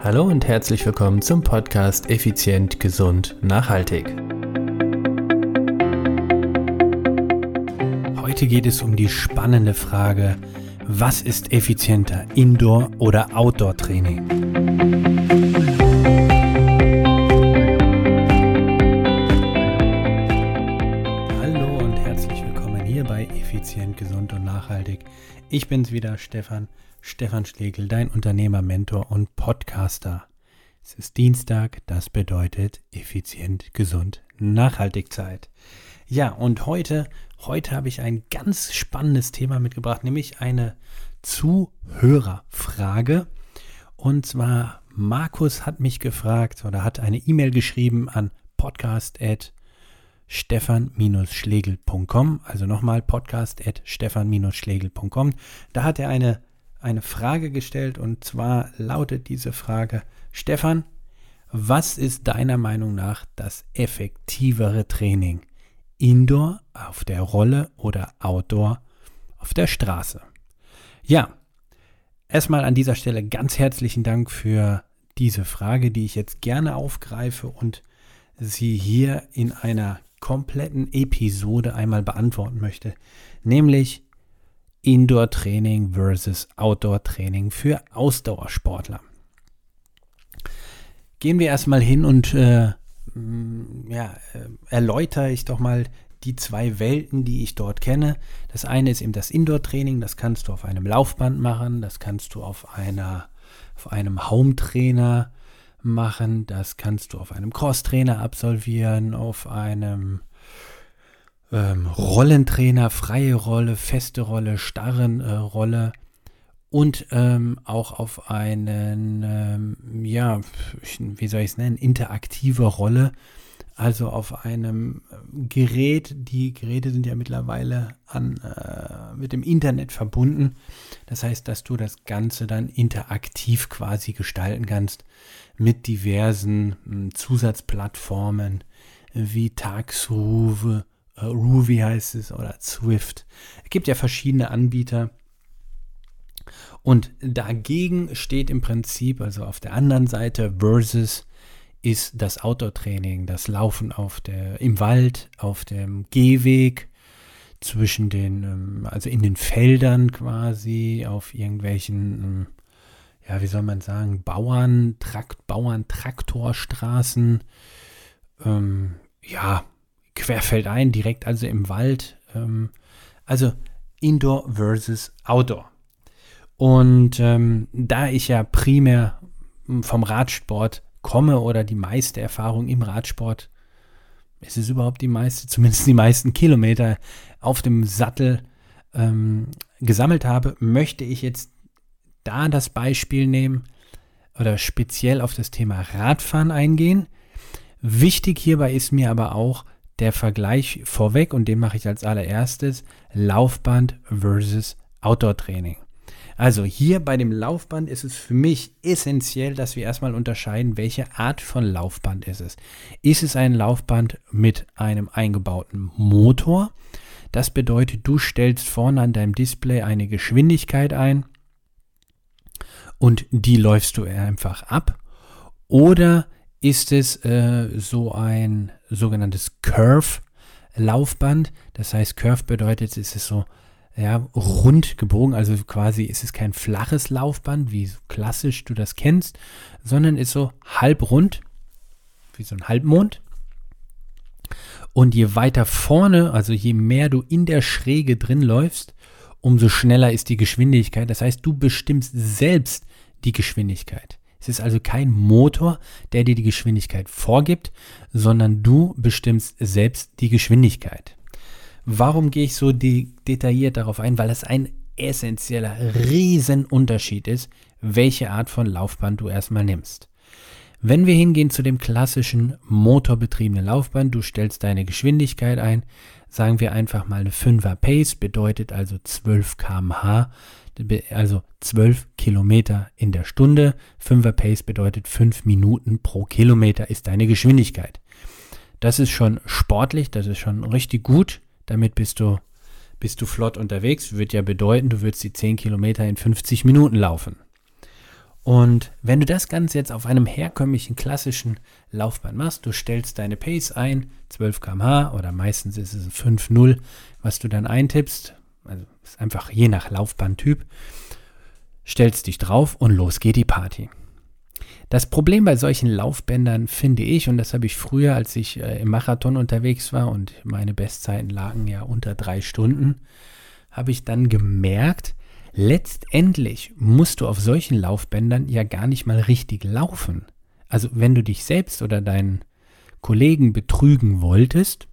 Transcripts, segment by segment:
Hallo und herzlich willkommen zum Podcast Effizient, Gesund, Nachhaltig. Heute geht es um die spannende Frage, was ist effizienter, Indoor- oder Outdoor-Training? Gesund und Nachhaltig. Ich bin's wieder, Stefan Stefan Schlegel, dein Unternehmer, Mentor und Podcaster. Es ist Dienstag, das bedeutet effizient, gesund, nachhaltig Zeit. Ja, und heute, heute habe ich ein ganz spannendes Thema mitgebracht, nämlich eine Zuhörerfrage. Und zwar, Markus hat mich gefragt oder hat eine E-Mail geschrieben an podcast.stefan-schlegel.com, also nochmal podcast.stefan-schlegel.com. Da hat er eine eine Frage gestellt und zwar lautet diese Frage, Stefan, was ist deiner Meinung nach das effektivere Training? Indoor auf der Rolle oder Outdoor auf der Straße? Ja, erstmal an dieser Stelle ganz herzlichen Dank für diese Frage, die ich jetzt gerne aufgreife und sie hier in einer kompletten Episode einmal beantworten möchte. Nämlich, Indoor-Training versus Outdoor-Training für Ausdauersportler. Gehen wir erstmal hin und äh, mm, ja, äh, erläutere ich doch mal die zwei Welten, die ich dort kenne. Das eine ist eben das Indoor-Training, das kannst du auf einem Laufband machen, das kannst du auf einer, auf einem Home-Trainer machen, das kannst du auf einem Cross-Trainer absolvieren, auf einem ähm, Rollentrainer, freie Rolle, feste Rolle, starren äh, Rolle und ähm, auch auf einen, ähm, ja, wie soll ich es nennen, interaktive Rolle, also auf einem äh, Gerät. Die Geräte sind ja mittlerweile an, äh, mit dem Internet verbunden. Das heißt, dass du das Ganze dann interaktiv quasi gestalten kannst mit diversen äh, Zusatzplattformen wie Tagsrufe, äh, Ruby heißt es oder Swift. Es gibt ja verschiedene Anbieter. Und dagegen steht im Prinzip, also auf der anderen Seite, versus ist das Outdoor-Training, das Laufen auf der, im Wald, auf dem Gehweg, zwischen den, ähm, also in den Feldern quasi, auf irgendwelchen, ähm, ja, wie soll man sagen, Bauern, Trakt, Bauern-Traktorstraßen, ähm, ja, querfeldein, direkt also im Wald. Ähm, also Indoor versus Outdoor. Und ähm, da ich ja primär vom Radsport komme oder die meiste Erfahrung im Radsport, ist es überhaupt die meiste, zumindest die meisten Kilometer auf dem Sattel ähm, gesammelt habe, möchte ich jetzt da das Beispiel nehmen oder speziell auf das Thema Radfahren eingehen. Wichtig hierbei ist mir aber auch, der Vergleich vorweg und den mache ich als allererstes Laufband versus Outdoor-Training. Also hier bei dem Laufband ist es für mich essentiell, dass wir erstmal unterscheiden, welche Art von Laufband ist es. Ist es ein Laufband mit einem eingebauten Motor? Das bedeutet, du stellst vorne an deinem Display eine Geschwindigkeit ein und die läufst du einfach ab. Oder ist es äh, so ein sogenanntes Curve-Laufband. Das heißt, Curve bedeutet, es ist so ja, rund gebogen, also quasi ist es kein flaches Laufband, wie klassisch du das kennst, sondern ist so halbrund, wie so ein Halbmond. Und je weiter vorne, also je mehr du in der Schräge drin läufst, umso schneller ist die Geschwindigkeit. Das heißt, du bestimmst selbst die Geschwindigkeit. Es ist also kein Motor, der dir die Geschwindigkeit vorgibt, sondern du bestimmst selbst die Geschwindigkeit. Warum gehe ich so de detailliert darauf ein? Weil es ein essentieller Riesenunterschied ist, welche Art von Laufband du erstmal nimmst. Wenn wir hingehen zu dem klassischen motorbetriebenen Laufband, du stellst deine Geschwindigkeit ein, sagen wir einfach mal eine 5er Pace, bedeutet also 12 km/h, also 12 Kilometer in der Stunde. 5er Pace bedeutet 5 Minuten pro Kilometer ist deine Geschwindigkeit. Das ist schon sportlich, das ist schon richtig gut. Damit bist du, bist du flott unterwegs. Würde ja bedeuten, du würdest die 10 Kilometer in 50 Minuten laufen. Und wenn du das Ganze jetzt auf einem herkömmlichen klassischen Laufband machst, du stellst deine Pace ein, 12 km/h oder meistens ist es 5,0, was du dann eintippst, also ist einfach je nach Laufbandtyp, stellst dich drauf und los geht die Party. Das Problem bei solchen Laufbändern finde ich, und das habe ich früher, als ich äh, im Marathon unterwegs war und meine Bestzeiten lagen ja unter drei Stunden, habe ich dann gemerkt, letztendlich musst du auf solchen Laufbändern ja gar nicht mal richtig laufen. Also wenn du dich selbst oder deinen Kollegen betrügen wolltest,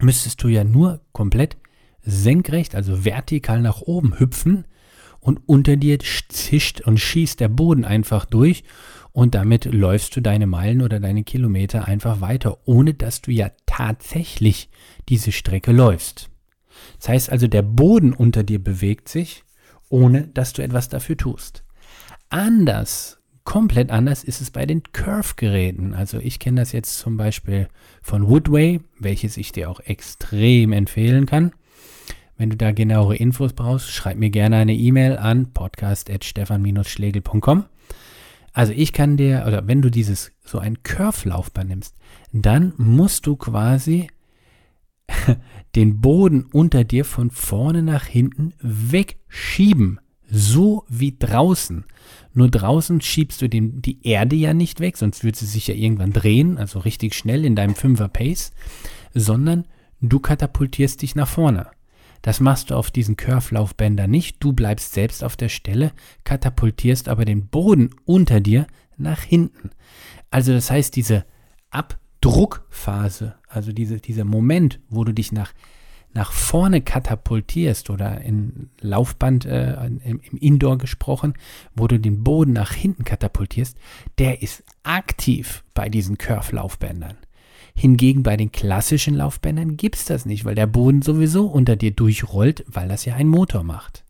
müsstest du ja nur komplett senkrecht, also vertikal nach oben hüpfen und unter dir zischt und schießt der Boden einfach durch und damit läufst du deine Meilen oder deine Kilometer einfach weiter, ohne dass du ja tatsächlich diese Strecke läufst. Das heißt also, der Boden unter dir bewegt sich, ohne dass du etwas dafür tust. Anders, komplett anders ist es bei den Curve-Geräten. Also ich kenne das jetzt zum Beispiel von Woodway, welches ich dir auch extrem empfehlen kann. Wenn du da genauere Infos brauchst, schreib mir gerne eine E-Mail an podcast.stefan-schlegel.com. Also ich kann dir, oder wenn du dieses so ein Curve-Laufband nimmst, dann musst du quasi den Boden unter dir von vorne nach hinten wegschieben. So wie draußen. Nur draußen schiebst du den, die Erde ja nicht weg, sonst würde sie sich ja irgendwann drehen, also richtig schnell in deinem Fünfer Pace, sondern du katapultierst dich nach vorne. Das machst du auf diesen Curve-Laufbändern nicht. Du bleibst selbst auf der Stelle, katapultierst aber den Boden unter dir nach hinten. Also das heißt, diese Ab- Druckphase, also diese, dieser Moment, wo du dich nach, nach vorne katapultierst oder in Laufband, äh, im, im Indoor gesprochen, wo du den Boden nach hinten katapultierst, der ist aktiv bei diesen Curve-Laufbändern. Hingegen bei den klassischen Laufbändern gibt es das nicht, weil der Boden sowieso unter dir durchrollt, weil das ja ein Motor macht.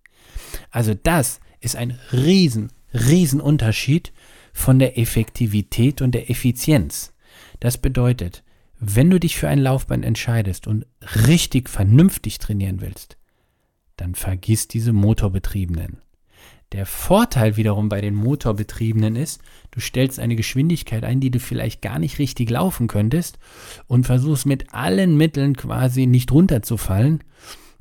Also das ist ein riesen, riesen Unterschied von der Effektivität und der Effizienz. Das bedeutet, wenn du dich für ein Laufband entscheidest und richtig vernünftig trainieren willst, dann vergiss diese Motorbetriebenen. Der Vorteil wiederum bei den Motorbetriebenen ist, du stellst eine Geschwindigkeit ein, die du vielleicht gar nicht richtig laufen könntest und versuchst mit allen Mitteln quasi nicht runterzufallen.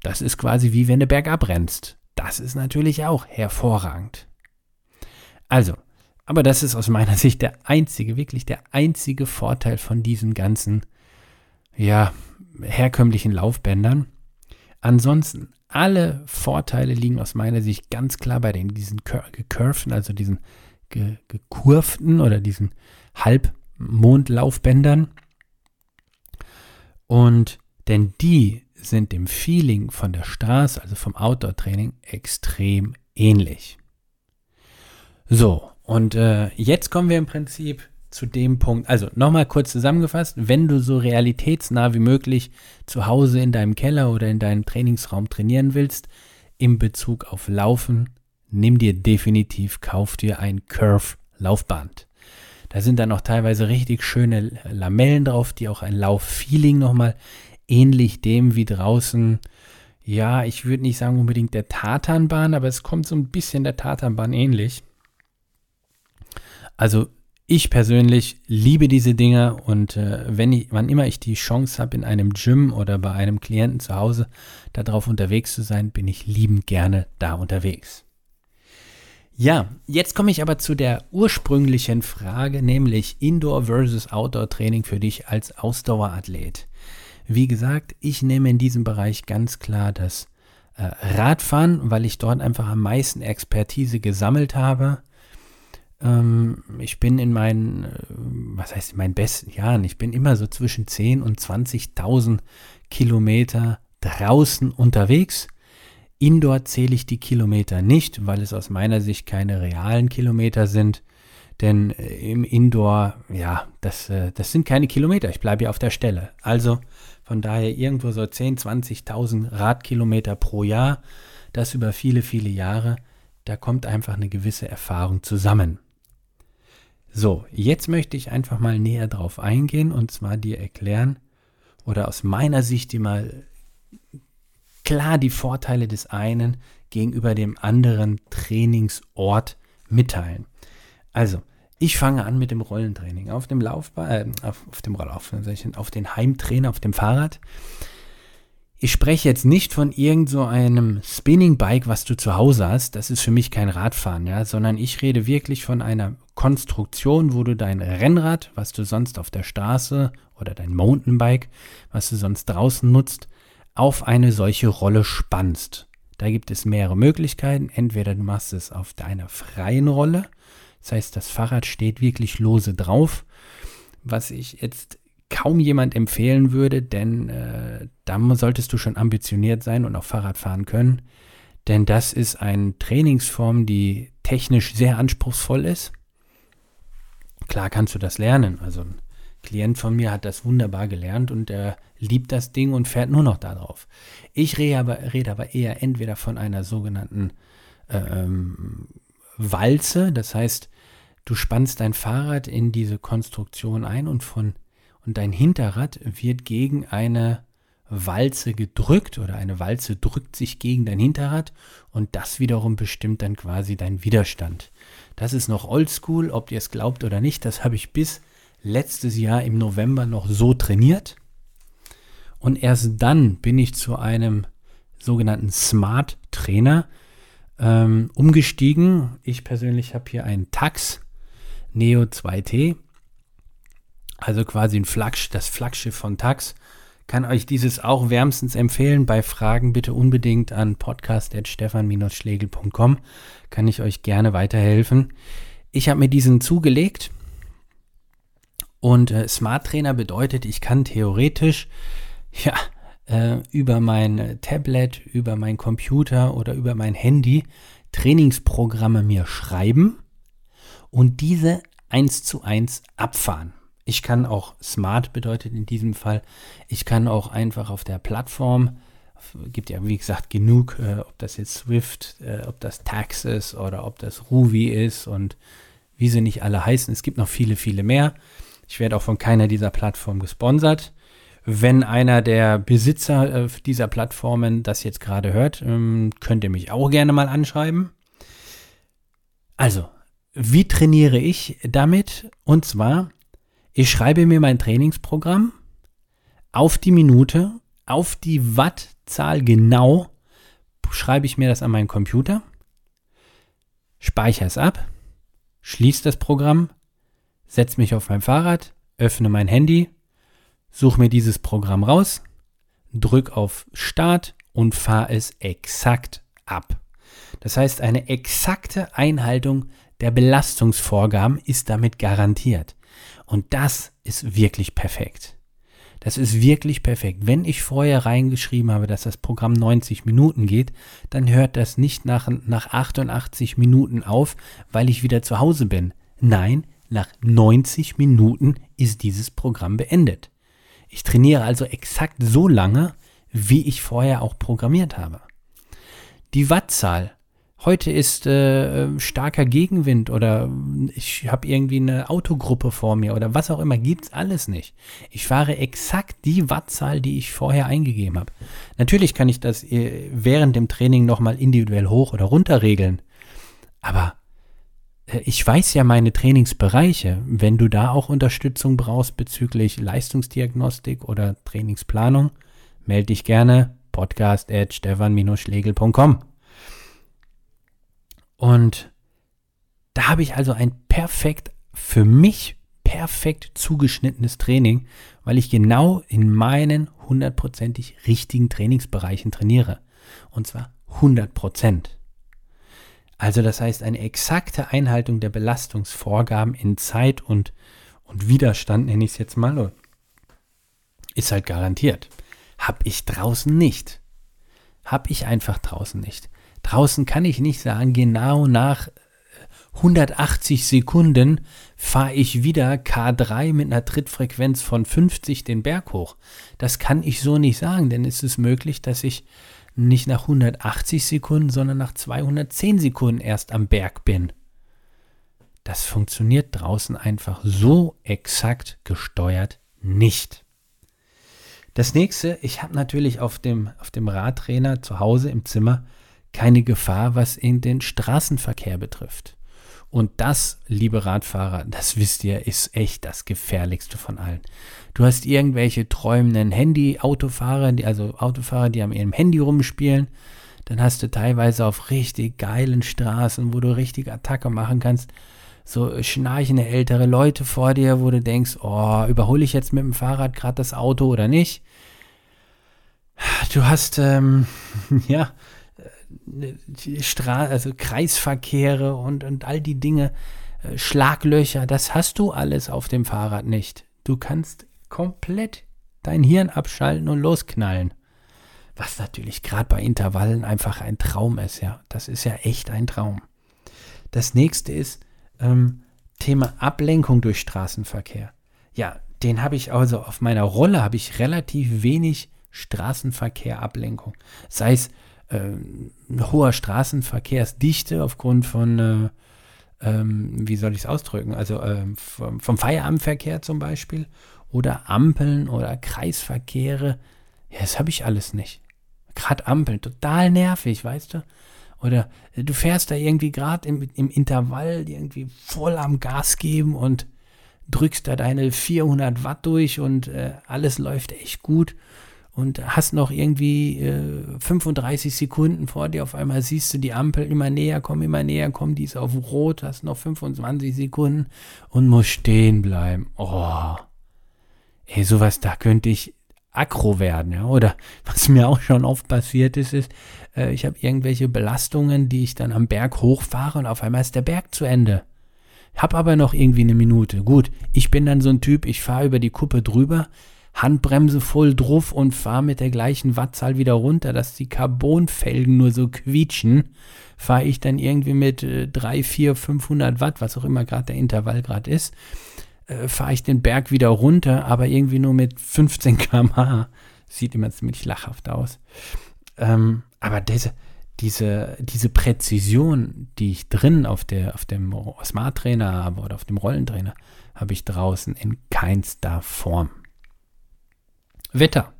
Das ist quasi wie wenn du bergab rennst. Das ist natürlich auch hervorragend. Also, aber das ist aus meiner Sicht der einzige, wirklich der einzige Vorteil von diesen ganzen, ja, herkömmlichen Laufbändern. Ansonsten, alle Vorteile liegen aus meiner Sicht ganz klar bei den, diesen gecurvten, also diesen ge, gekurften oder diesen Halbmondlaufbändern. Und denn die sind dem Feeling von der Straße, also vom Outdoor-Training, extrem ähnlich. So, und äh, jetzt kommen wir im Prinzip zu dem Punkt, also nochmal kurz zusammengefasst, wenn du so realitätsnah wie möglich zu Hause in deinem Keller oder in deinem Trainingsraum trainieren willst, im Bezug auf Laufen, nimm dir definitiv, kauf dir ein Curve-Laufband. Da sind dann auch teilweise richtig schöne Lamellen drauf, die auch ein Lauffeeling nochmal ähnlich dem wie draußen, ja, ich würde nicht sagen unbedingt der Tatanbahn, aber es kommt so ein bisschen der Tatanbahn ähnlich. Also ich persönlich liebe diese Dinge und äh, wenn ich, wann immer ich die Chance habe, in einem Gym oder bei einem Klienten zu Hause darauf unterwegs zu sein, bin ich liebend gerne da unterwegs. Ja, jetzt komme ich aber zu der ursprünglichen Frage, nämlich Indoor versus Outdoor Training für dich als Ausdauerathlet. Wie gesagt, ich nehme in diesem Bereich ganz klar das äh, Radfahren, weil ich dort einfach am meisten Expertise gesammelt habe ähm, ich bin in meinen, äh, was heißt in meinen besten Jahren, ich bin immer so zwischen 10 und 20.000 Kilometer draußen unterwegs. Indoor zähle ich die Kilometer nicht, weil es aus meiner Sicht keine realen Kilometer sind. Denn äh, im Indoor, ja, das, äh, das sind keine Kilometer. Ich bleibe ja auf der Stelle. Also von daher irgendwo so 10, 20.000 Radkilometer pro Jahr. Das über viele, viele Jahre. Da kommt einfach eine gewisse Erfahrung zusammen. So, jetzt möchte ich einfach mal näher drauf eingehen und zwar dir erklären oder aus meiner Sicht dir mal klar die Vorteile des einen gegenüber dem anderen Trainingsort mitteilen. Also, ich fange an mit dem Rollentraining auf dem Laufbahn, äh, auf, auf dem Rollauf, auf den Heimtrainer, auf dem Fahrrad. Ich spreche jetzt nicht von irgend so einem Spinning Bike, was du zu Hause hast. Das ist für mich kein Radfahren, ja, sondern ich rede wirklich von einer Konstruktion, wo du dein Rennrad, was du sonst auf der Straße oder dein Mountainbike, was du sonst draußen nutzt, auf eine solche Rolle spannst. Da gibt es mehrere Möglichkeiten. Entweder du machst es auf deiner freien Rolle, das heißt, das Fahrrad steht wirklich lose drauf, was ich jetzt kaum jemand empfehlen würde, denn äh, da solltest du schon ambitioniert sein und auch Fahrrad fahren können, denn das ist eine Trainingsform, die technisch sehr anspruchsvoll ist. Klar kannst du das lernen, also ein Klient von mir hat das wunderbar gelernt und er liebt das Ding und fährt nur noch darauf. Ich rede aber, rede aber eher entweder von einer sogenannten ähm, Walze, das heißt, du spannst dein Fahrrad in diese Konstruktion ein und von und dein Hinterrad wird gegen eine Walze gedrückt oder eine Walze drückt sich gegen dein Hinterrad und das wiederum bestimmt dann quasi dein Widerstand. Das ist noch oldschool, ob ihr es glaubt oder nicht, das habe ich bis letztes Jahr im November noch so trainiert. Und erst dann bin ich zu einem sogenannten Smart Trainer ähm, umgestiegen. Ich persönlich habe hier einen Tax Neo 2T, also quasi ein Flagg, das Flaggschiff von Tax. Kann euch dieses auch wärmstens empfehlen. Bei Fragen bitte unbedingt an podcast.stefan-schlegel.com. Kann ich euch gerne weiterhelfen. Ich habe mir diesen zugelegt und äh, Smart Trainer bedeutet, ich kann theoretisch ja äh, über mein Tablet, über mein Computer oder über mein Handy Trainingsprogramme mir schreiben und diese eins zu eins abfahren. Ich kann auch Smart bedeutet in diesem Fall, ich kann auch einfach auf der Plattform gibt ja wie gesagt genug, äh, ob das jetzt Swift, äh, ob das Tax ist oder ob das Ruby ist und wie sie nicht alle heißen. Es gibt noch viele, viele mehr. Ich werde auch von keiner dieser Plattformen gesponsert. Wenn einer der Besitzer äh, dieser Plattformen das jetzt gerade hört, ähm, könnt ihr mich auch gerne mal anschreiben. Also, wie trainiere ich damit? Und zwar, ich schreibe mir mein Trainingsprogramm auf die Minute, auf die Wattzahl genau, schreibe ich mir das an meinen Computer, speichere es ab, schließe das Programm, setze mich auf mein Fahrrad, öffne mein Handy, suche mir dieses Programm raus, drücke auf Start und fahre es exakt ab. Das heißt, eine exakte Einhaltung der Belastungsvorgaben ist damit garantiert. Und das ist wirklich perfekt. Das ist wirklich perfekt. Wenn ich vorher reingeschrieben habe, dass das Programm 90 Minuten geht, dann hört das nicht nach, nach 88 Minuten auf, weil ich wieder zu Hause bin. Nein, nach 90 Minuten ist dieses Programm beendet. Ich trainiere also exakt so lange, wie ich vorher auch programmiert habe. Die Wattzahl. Heute ist äh, starker Gegenwind oder ich habe irgendwie eine Autogruppe vor mir oder was auch immer, gibt's alles nicht. Ich fahre exakt die Wattzahl, die ich vorher eingegeben habe. Natürlich kann ich das äh, während dem Training nochmal individuell hoch oder runter regeln. Aber äh, ich weiß ja meine Trainingsbereiche. Wenn du da auch Unterstützung brauchst bezüglich Leistungsdiagnostik oder Trainingsplanung, melde dich gerne podcast at stefan-schlegel.com. Und da habe ich also ein perfekt, für mich perfekt zugeschnittenes Training, weil ich genau in meinen hundertprozentig richtigen Trainingsbereichen trainiere. Und zwar 100 Prozent. Also das heißt, eine exakte Einhaltung der Belastungsvorgaben in Zeit und, und Widerstand, nenne ich es jetzt mal, ist halt garantiert. Hab ich draußen nicht. Hab ich einfach draußen nicht. Draußen kann ich nicht sagen, genau nach 180 Sekunden fahre ich wieder K3 mit einer Trittfrequenz von 50 den Berg hoch. Das kann ich so nicht sagen, denn es ist möglich, dass ich nicht nach 180 Sekunden, sondern nach 210 Sekunden erst am Berg bin. Das funktioniert draußen einfach so exakt gesteuert nicht. Das nächste, ich habe natürlich auf dem, auf dem Radtrainer zu Hause im Zimmer keine Gefahr, was in den Straßenverkehr betrifft. Und das, liebe Radfahrer, das wisst ihr, ist echt das gefährlichste von allen. Du hast irgendwelche träumenden Handy-Autofahrer, also Autofahrer, die an ihrem Handy rumspielen. Dann hast du teilweise auf richtig geilen Straßen, wo du richtig Attacke machen kannst, so schnarchende ältere Leute vor dir, wo du denkst, oh, überhole ich jetzt mit dem Fahrrad gerade das Auto oder nicht? Du hast, ähm, ja, Stra also Kreisverkehre und, und all die Dinge, äh, Schlaglöcher, das hast du alles auf dem Fahrrad nicht. Du kannst komplett dein Hirn abschalten und losknallen. Was natürlich gerade bei Intervallen einfach ein Traum ist, ja. Das ist ja echt ein Traum. Das nächste ist ähm, Thema Ablenkung durch Straßenverkehr. Ja, den habe ich also auf meiner Rolle habe ich relativ wenig Straßenverkehr-Ablenkung. Sei es hoher Straßenverkehrsdichte aufgrund von, äh, ähm, wie soll ich es ausdrücken, also äh, vom, vom Feierabendverkehr zum Beispiel oder Ampeln oder Kreisverkehre. Ja, das habe ich alles nicht. Gerade Ampeln, total nervig, weißt du? Oder du fährst da irgendwie gerade im, im Intervall irgendwie voll am Gas geben und drückst da deine 400 Watt durch und äh, alles läuft echt gut und hast noch irgendwie äh, 35 Sekunden vor dir, auf einmal siehst du die Ampel immer näher kommen, immer näher kommen, die ist auf Rot, hast noch 25 Sekunden und musst stehen bleiben. Oh, ey, sowas, da könnte ich aggro werden, ja, oder was mir auch schon oft passiert ist, ist, äh, ich habe irgendwelche Belastungen, die ich dann am Berg hochfahre und auf einmal ist der Berg zu Ende. Hab aber noch irgendwie eine Minute. Gut, ich bin dann so ein Typ, ich fahre über die Kuppe drüber, Handbremse voll drauf und fahre mit der gleichen Wattzahl wieder runter, dass die Carbonfelgen nur so quietschen, fahre ich dann irgendwie mit äh, 3, 4, 500 Watt, was auch immer gerade der Intervall gerade ist, äh, fahre ich den Berg wieder runter, aber irgendwie nur mit 15 km/h. Sieht immer ziemlich lachhaft aus. Ähm, aber diese, diese, diese Präzision, die ich drin auf, der, auf dem Smart Trainer habe oder auf dem Rollentrainer, habe ich draußen in keinster Form. Wetter.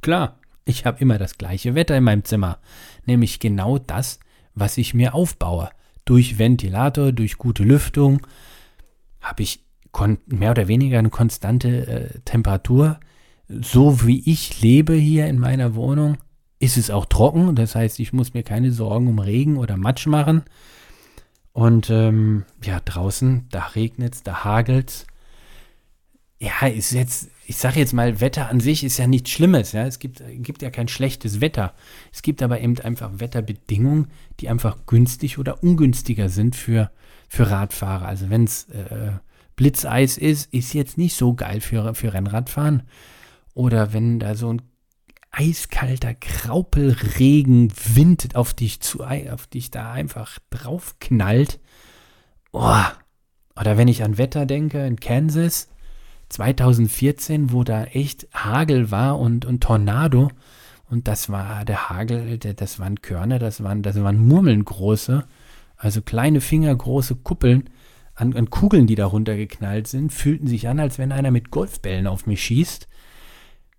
Klar, ich habe immer das gleiche Wetter in meinem Zimmer, nämlich genau das, was ich mir aufbaue. Durch Ventilator, durch gute Lüftung habe ich mehr oder weniger eine konstante äh, Temperatur. So wie ich lebe hier in meiner Wohnung, ist es auch trocken. Das heißt, ich muss mir keine Sorgen um Regen oder Matsch machen. Und ähm, ja, draußen, da regnet es, da hagelt es ja, ist jetzt, ich sage jetzt mal, Wetter an sich ist ja nichts Schlimmes. Ja? Es gibt, gibt ja kein schlechtes Wetter. Es gibt aber eben einfach Wetterbedingungen, die einfach günstig oder ungünstiger sind für, für Radfahrer. Also wenn es äh, Blitzeis ist, ist jetzt nicht so geil für, für Rennradfahren. Oder wenn da so ein eiskalter Graupelregen, Wind auf dich zu, auf dich da einfach draufknallt. Oh. Oder wenn ich an Wetter denke in Kansas, 2014, wo da echt Hagel war und, und Tornado. Und das war der Hagel, das waren Körner, das waren, das waren Murmeln große, also kleine fingergroße Kuppeln an, an Kugeln, die da runtergeknallt sind, fühlten sich an, als wenn einer mit Golfbällen auf mich schießt.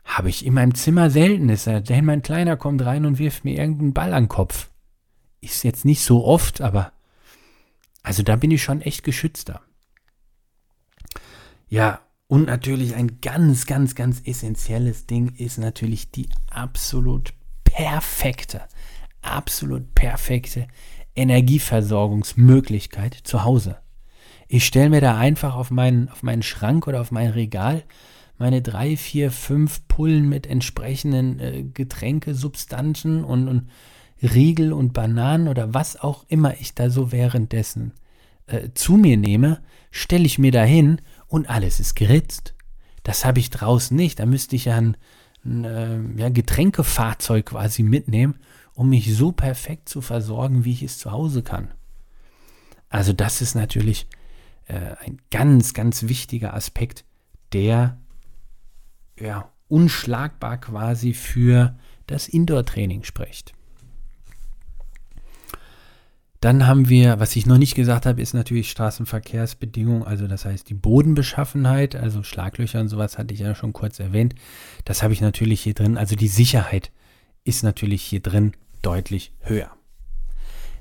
Habe ich in meinem Zimmer selten. Ist denn mein Kleiner kommt rein und wirft mir irgendeinen Ball an den Kopf. Ist jetzt nicht so oft, aber also da bin ich schon echt geschützter. Ja, und natürlich ein ganz, ganz, ganz essentielles Ding ist natürlich die absolut perfekte, absolut perfekte Energieversorgungsmöglichkeit zu Hause. Ich stelle mir da einfach auf meinen, auf meinen Schrank oder auf mein Regal meine drei, vier, fünf Pullen mit entsprechenden äh, Getränkesubstanzen und, und Riegel und Bananen oder was auch immer ich da so währenddessen äh, zu mir nehme, stelle ich mir da hin und alles ist geritzt. Das habe ich draußen nicht. Da müsste ich ja ein, ein äh, ja, Getränkefahrzeug quasi mitnehmen, um mich so perfekt zu versorgen, wie ich es zu Hause kann. Also das ist natürlich äh, ein ganz, ganz wichtiger Aspekt, der ja, unschlagbar quasi für das Indoor-Training spricht. Dann haben wir, was ich noch nicht gesagt habe, ist natürlich Straßenverkehrsbedingungen, also das heißt die Bodenbeschaffenheit, also Schlaglöcher und sowas hatte ich ja schon kurz erwähnt. Das habe ich natürlich hier drin, also die Sicherheit ist natürlich hier drin deutlich höher.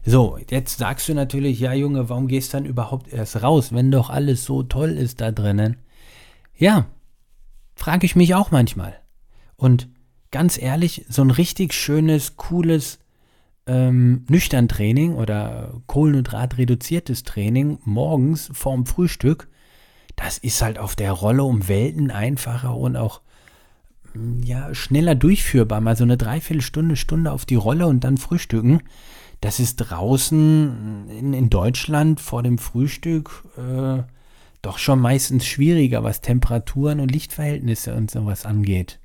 So, jetzt sagst du natürlich, ja Junge, warum gehst du dann überhaupt erst raus, wenn doch alles so toll ist da drinnen? Ja, frage ich mich auch manchmal. Und ganz ehrlich, so ein richtig schönes, cooles ähm, Nüchtern-Training oder Kohlenhydrat-reduziertes Training morgens vorm Frühstück, das ist halt auf der Rolle um Welten einfacher und auch mm, ja, schneller durchführbar. Mal so eine Dreiviertelstunde, Stunde auf die Rolle und dann frühstücken. Das ist draußen in, in Deutschland vor dem Frühstück äh, doch schon meistens schwieriger, was Temperaturen und Lichtverhältnisse und sowas angeht.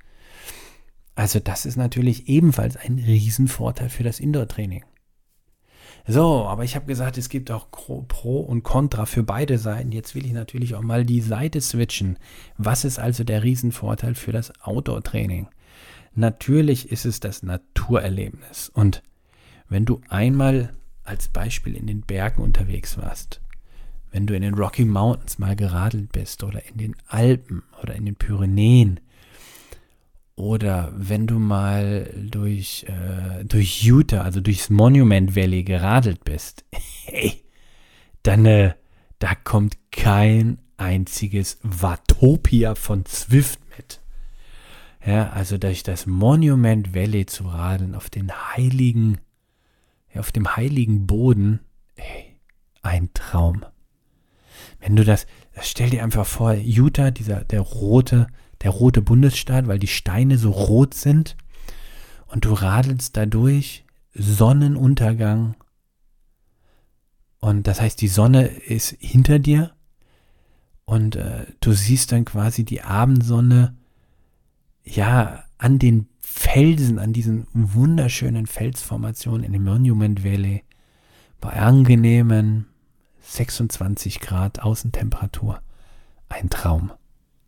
Also das ist natürlich ebenfalls ein Riesenvorteil für das Indoor-Training. So, aber ich habe gesagt, es gibt auch Pro und Contra für beide Seiten. Jetzt will ich natürlich auch mal die Seite switchen. Was ist also der Riesenvorteil für das Outdoor-Training? Natürlich ist es das Naturerlebnis. Und wenn du einmal als Beispiel in den Bergen unterwegs warst, wenn du in den Rocky Mountains mal geradelt bist oder in den Alpen oder in den Pyrenäen oder wenn du mal durch, äh, durch Utah, also durchs Monument Valley geradelt bist, hey, dann äh, da kommt kein einziges Watopia von Zwift mit. Ja, also durch das Monument Valley zu radeln auf den heiligen auf dem heiligen Boden, ey, ein Traum. Wenn du das, stell dir einfach vor, Utah, dieser, der rote, der rote Bundesstaat, weil die Steine so rot sind und du radelst dadurch, Sonnenuntergang und das heißt, die Sonne ist hinter dir und äh, du siehst dann quasi die Abendsonne ja an den Felsen, an diesen wunderschönen Felsformationen in dem Monument Valley bei angenehmen 26 Grad Außentemperatur. Ein Traum.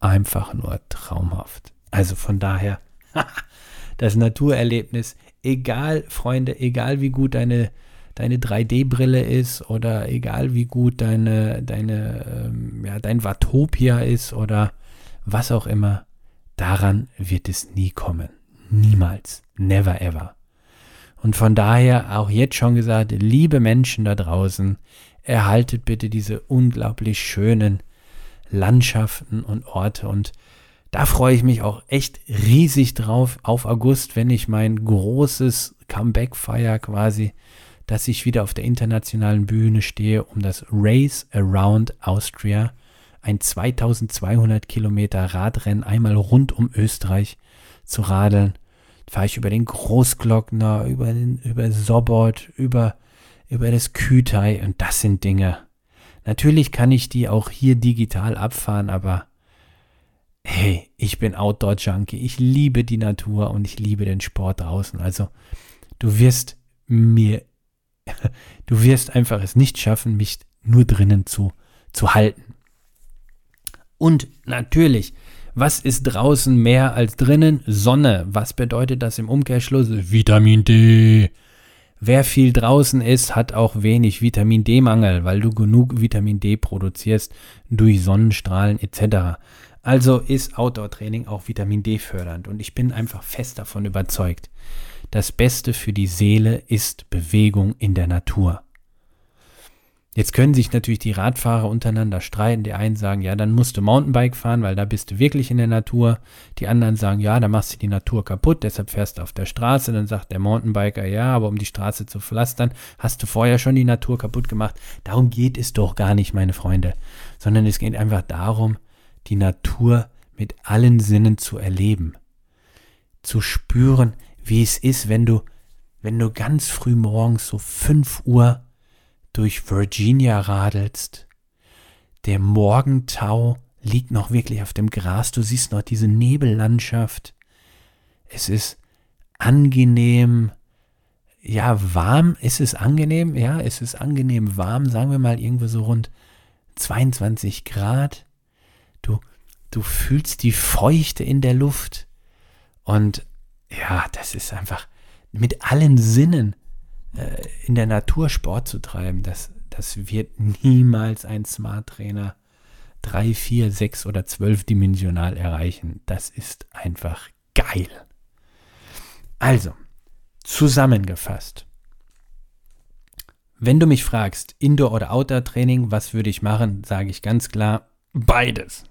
Einfach nur traumhaft. Also von daher, das Naturerlebnis, egal, Freunde, egal wie gut deine, deine 3D-Brille ist oder egal wie gut deine, deine, ähm, ja, dein Watopia ist oder was auch immer, daran wird es nie kommen. Niemals. Never ever. Und von daher auch jetzt schon gesagt, liebe Menschen da draußen, erhaltet bitte diese unglaublich schönen Landschaften und Orte. Und da freue ich mich auch echt riesig drauf auf August, wenn ich mein großes Comeback feier quasi, dass ich wieder auf der internationalen Bühne stehe, um das Race Around Austria, ein 2200 Kilometer Radrennen einmal rund um Österreich zu radeln. Fahre ich über den Großglockner, über den, über Sobot, über, über das Kütai und das sind Dinge. Natürlich kann ich die auch hier digital abfahren, aber hey, ich bin Outdoor-Junkie. Ich liebe die Natur und ich liebe den Sport draußen. Also, du wirst mir, du wirst einfach es nicht schaffen, mich nur drinnen zu, zu halten. Und natürlich, was ist draußen mehr als drinnen? Sonne. Was bedeutet das im Umkehrschluss? Vitamin D. Wer viel draußen ist, hat auch wenig Vitamin D-Mangel, weil du genug Vitamin D produzierst durch Sonnenstrahlen etc. Also ist Outdoor-Training auch Vitamin D fördernd und ich bin einfach fest davon überzeugt. Das Beste für die Seele ist Bewegung in der Natur. Jetzt können sich natürlich die Radfahrer untereinander streiten. Die einen sagen, ja, dann musst du Mountainbike fahren, weil da bist du wirklich in der Natur. Die anderen sagen, ja, da machst du die Natur kaputt, deshalb fährst du auf der Straße. Dann sagt der Mountainbiker, ja, aber um die Straße zu pflastern, hast du vorher schon die Natur kaputt gemacht. Darum geht es doch gar nicht, meine Freunde, sondern es geht einfach darum, die Natur mit allen Sinnen zu erleben. Zu spüren, wie es ist, wenn du, wenn du ganz früh morgens so 5 Uhr durch Virginia radelst. Der Morgentau liegt noch wirklich auf dem Gras. Du siehst noch diese Nebellandschaft. Es ist angenehm, ja, warm. Ist es angenehm? Ja, es ist angenehm warm. Sagen wir mal irgendwo so rund 22 Grad. Du, du fühlst die Feuchte in der Luft. Und ja, das ist einfach mit allen Sinnen äh, in der Natur Sport zu treiben, das, das wird niemals ein Smart Trainer 3, 4, 6 oder 12 dimensional erreichen. Das ist einfach geil. Also, zusammengefasst. wenn du mich fragst, Indoor- oder Outdoor-Training, was würde ich machen, sage ich ganz klar, beides.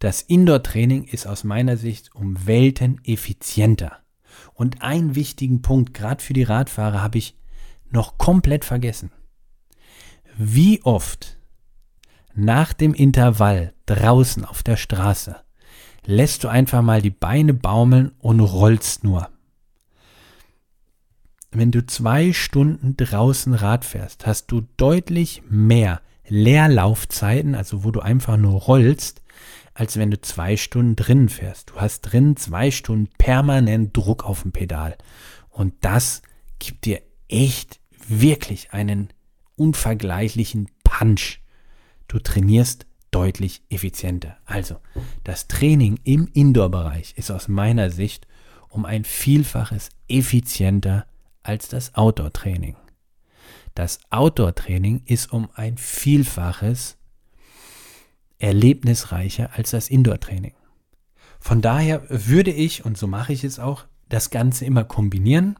Das Indoor-Training ist aus meiner Sicht um Welten effizienter. Und einen wichtigen Punkt, gerade für die Radfahrer, habe ich noch komplett vergessen. Wie oft nach dem Intervall draußen auf der Straße lässt du einfach mal die Beine baumeln und rollst nur wenn du zwei Stunden draußen Rad fährst, hast du deutlich mehr Leerlaufzeiten, also wo du einfach nur rollst, als wenn du zwei Stunden drinnen fährst. Du hast drin zwei Stunden permanent Druck auf dem Pedal. Und das gibt dir echt wirklich einen unvergleichlichen Punch. Du trainierst deutlich effizienter. Also, das Training im Indoor-Bereich ist aus meiner Sicht um ein Vielfaches effizienter als das Outdoor-Training. Das Outdoor-Training ist um ein Vielfaches erlebnisreicher als das Indoor-Training. Von daher würde ich, und so mache ich es auch, das Ganze immer kombinieren.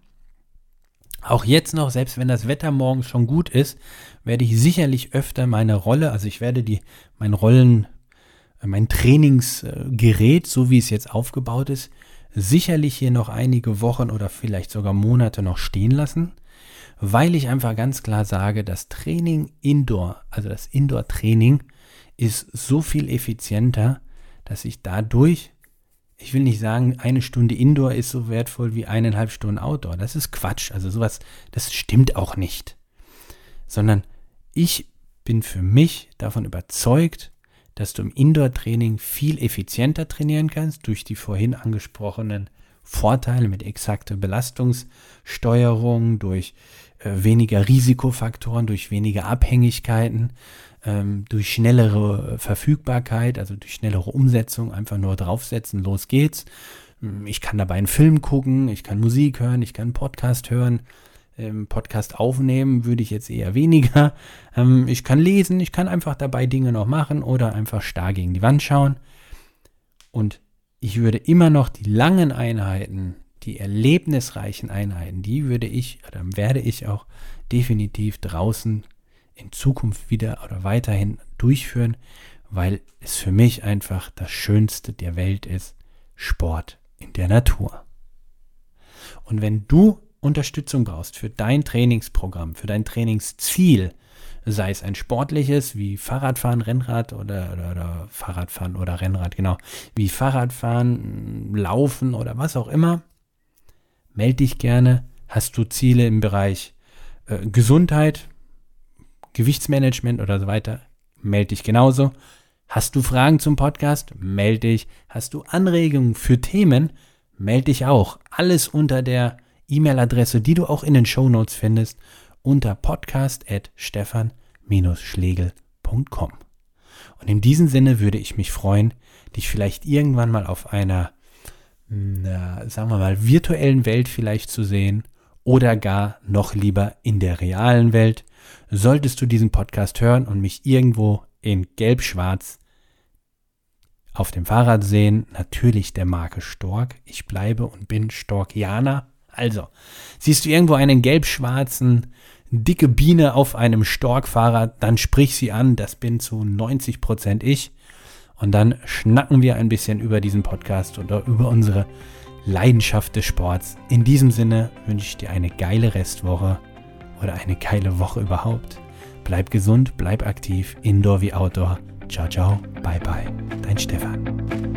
Auch jetzt noch, selbst wenn das Wetter morgens schon gut ist, werde ich sicherlich öfter meine Rolle, also ich werde die, mein Rollen, mein Trainingsgerät, so wie es jetzt aufgebaut ist, sicherlich hier noch einige Wochen oder vielleicht sogar Monate noch stehen lassen, weil ich einfach ganz klar sage, das Training Indoor, also das Indoor-Training, ist so viel effizienter, dass ich dadurch, ich will nicht sagen, eine Stunde Indoor ist so wertvoll wie eineinhalb Stunden Outdoor. Das ist Quatsch. Also sowas, das stimmt auch nicht. Sondern ich bin für mich davon überzeugt, dass du im Indoor-Training viel effizienter trainieren kannst durch die vorhin angesprochenen Vorteile mit exakter Belastungssteuerung, durch äh, weniger Risikofaktoren, durch weniger Abhängigkeiten, ähm, durch schnellere Verfügbarkeit, also durch schnellere Umsetzung, einfach nur draufsetzen, los geht's. Ich kann dabei einen Film gucken, ich kann Musik hören, ich kann einen Podcast hören, ähm, Podcast aufnehmen würde ich jetzt eher weniger. Ähm, ich kann lesen, ich kann einfach dabei Dinge noch machen oder einfach starr gegen die Wand schauen. Und ich würde immer noch die langen Einheiten, die erlebnisreichen Einheiten, die würde ich oder werde ich auch definitiv draußen in Zukunft wieder oder weiterhin durchführen, weil es für mich einfach das Schönste der Welt ist, Sport in der Natur. Und wenn du Unterstützung brauchst für dein Trainingsprogramm, für dein Trainingsziel, sei es ein sportliches wie Fahrradfahren, Rennrad oder, oder, oder Fahrradfahren oder Rennrad, genau, wie Fahrradfahren, Laufen oder was auch immer, melde dich gerne. Hast du Ziele im Bereich äh, Gesundheit, Gewichtsmanagement oder so weiter, melde dich genauso. Hast du Fragen zum Podcast? Melde dich. Hast du Anregungen für Themen? Melde dich auch. Alles unter der E-Mail-Adresse, die du auch in den Show Notes findest, unter podcast.stefan-schlegel.com. Und in diesem Sinne würde ich mich freuen, dich vielleicht irgendwann mal auf einer, na, sagen wir mal, virtuellen Welt vielleicht zu sehen oder gar noch lieber in der realen Welt. Solltest du diesen Podcast hören und mich irgendwo in gelb-schwarz auf dem Fahrrad sehen, natürlich der Marke Stork. Ich bleibe und bin Storkianer. Also, siehst du irgendwo einen gelb-schwarzen, dicke Biene auf einem Storkfahrrad, dann sprich sie an, das bin zu 90 Prozent ich. Und dann schnacken wir ein bisschen über diesen Podcast oder über unsere Leidenschaft des Sports. In diesem Sinne wünsche ich dir eine geile Restwoche oder eine geile Woche überhaupt. Bleib gesund, bleib aktiv, indoor wie outdoor. Ciao, ciao, bye, bye. Dein Stefan.